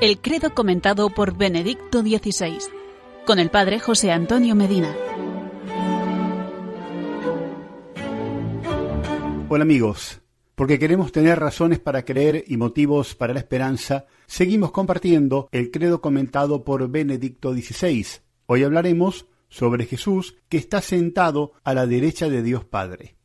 El credo comentado por Benedicto XVI, con el padre José Antonio Medina. Hola amigos, porque queremos tener razones para creer y motivos para la esperanza, seguimos compartiendo el credo comentado por Benedicto XVI. Hoy hablaremos sobre Jesús que está sentado a la derecha de Dios Padre.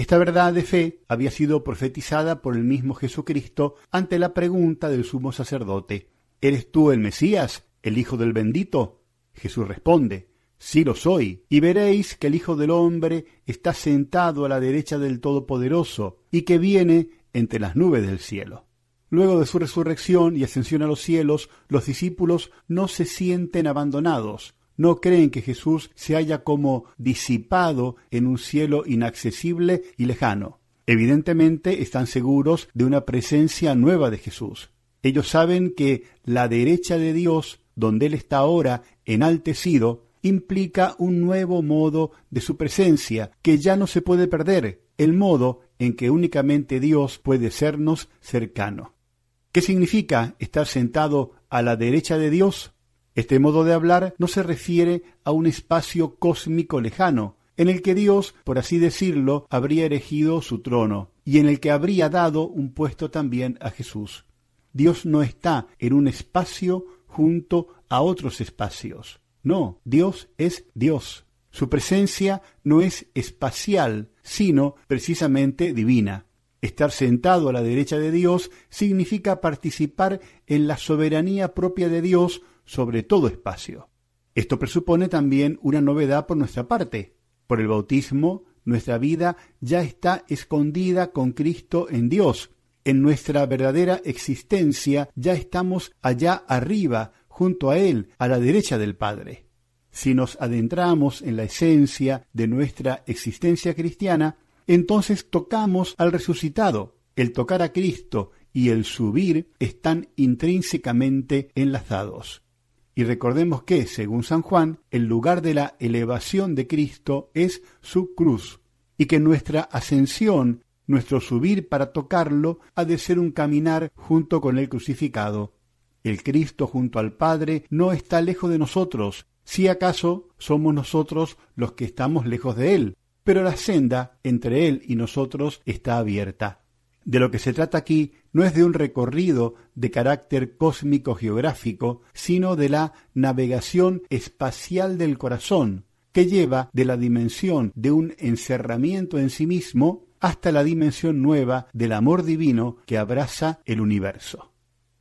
Esta verdad de fe había sido profetizada por el mismo Jesucristo ante la pregunta del sumo sacerdote, ¿Eres tú el Mesías, el Hijo del bendito? Jesús responde, Sí lo soy, y veréis que el Hijo del hombre está sentado a la derecha del Todopoderoso, y que viene entre las nubes del cielo. Luego de su resurrección y ascensión a los cielos, los discípulos no se sienten abandonados, no creen que Jesús se haya como disipado en un cielo inaccesible y lejano. Evidentemente están seguros de una presencia nueva de Jesús. Ellos saben que la derecha de Dios, donde Él está ahora enaltecido, implica un nuevo modo de su presencia que ya no se puede perder, el modo en que únicamente Dios puede sernos cercano. ¿Qué significa estar sentado a la derecha de Dios? Este modo de hablar no se refiere a un espacio cósmico lejano, en el que Dios, por así decirlo, habría erigido su trono, y en el que habría dado un puesto también a Jesús. Dios no está en un espacio junto a otros espacios. No, Dios es Dios. Su presencia no es espacial, sino precisamente divina. Estar sentado a la derecha de Dios significa participar en la soberanía propia de Dios sobre todo espacio. Esto presupone también una novedad por nuestra parte. Por el bautismo, nuestra vida ya está escondida con Cristo en Dios. En nuestra verdadera existencia ya estamos allá arriba, junto a Él, a la derecha del Padre. Si nos adentramos en la esencia de nuestra existencia cristiana, entonces tocamos al resucitado. El tocar a Cristo y el subir están intrínsecamente enlazados. Y recordemos que, según San Juan, el lugar de la elevación de Cristo es su cruz, y que nuestra ascensión, nuestro subir para tocarlo, ha de ser un caminar junto con el crucificado. El Cristo junto al Padre no está lejos de nosotros, si acaso somos nosotros los que estamos lejos de Él, pero la senda entre Él y nosotros está abierta. De lo que se trata aquí no es de un recorrido de carácter cósmico geográfico, sino de la navegación espacial del corazón, que lleva de la dimensión de un encerramiento en sí mismo hasta la dimensión nueva del amor divino que abraza el universo.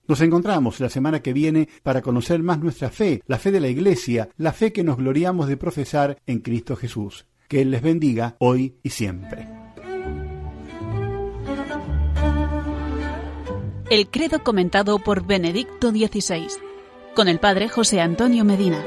Nos encontramos la semana que viene para conocer más nuestra fe, la fe de la Iglesia, la fe que nos gloriamos de profesar en Cristo Jesús. Que Él les bendiga hoy y siempre. El credo comentado por Benedicto XVI, con el padre José Antonio Medina.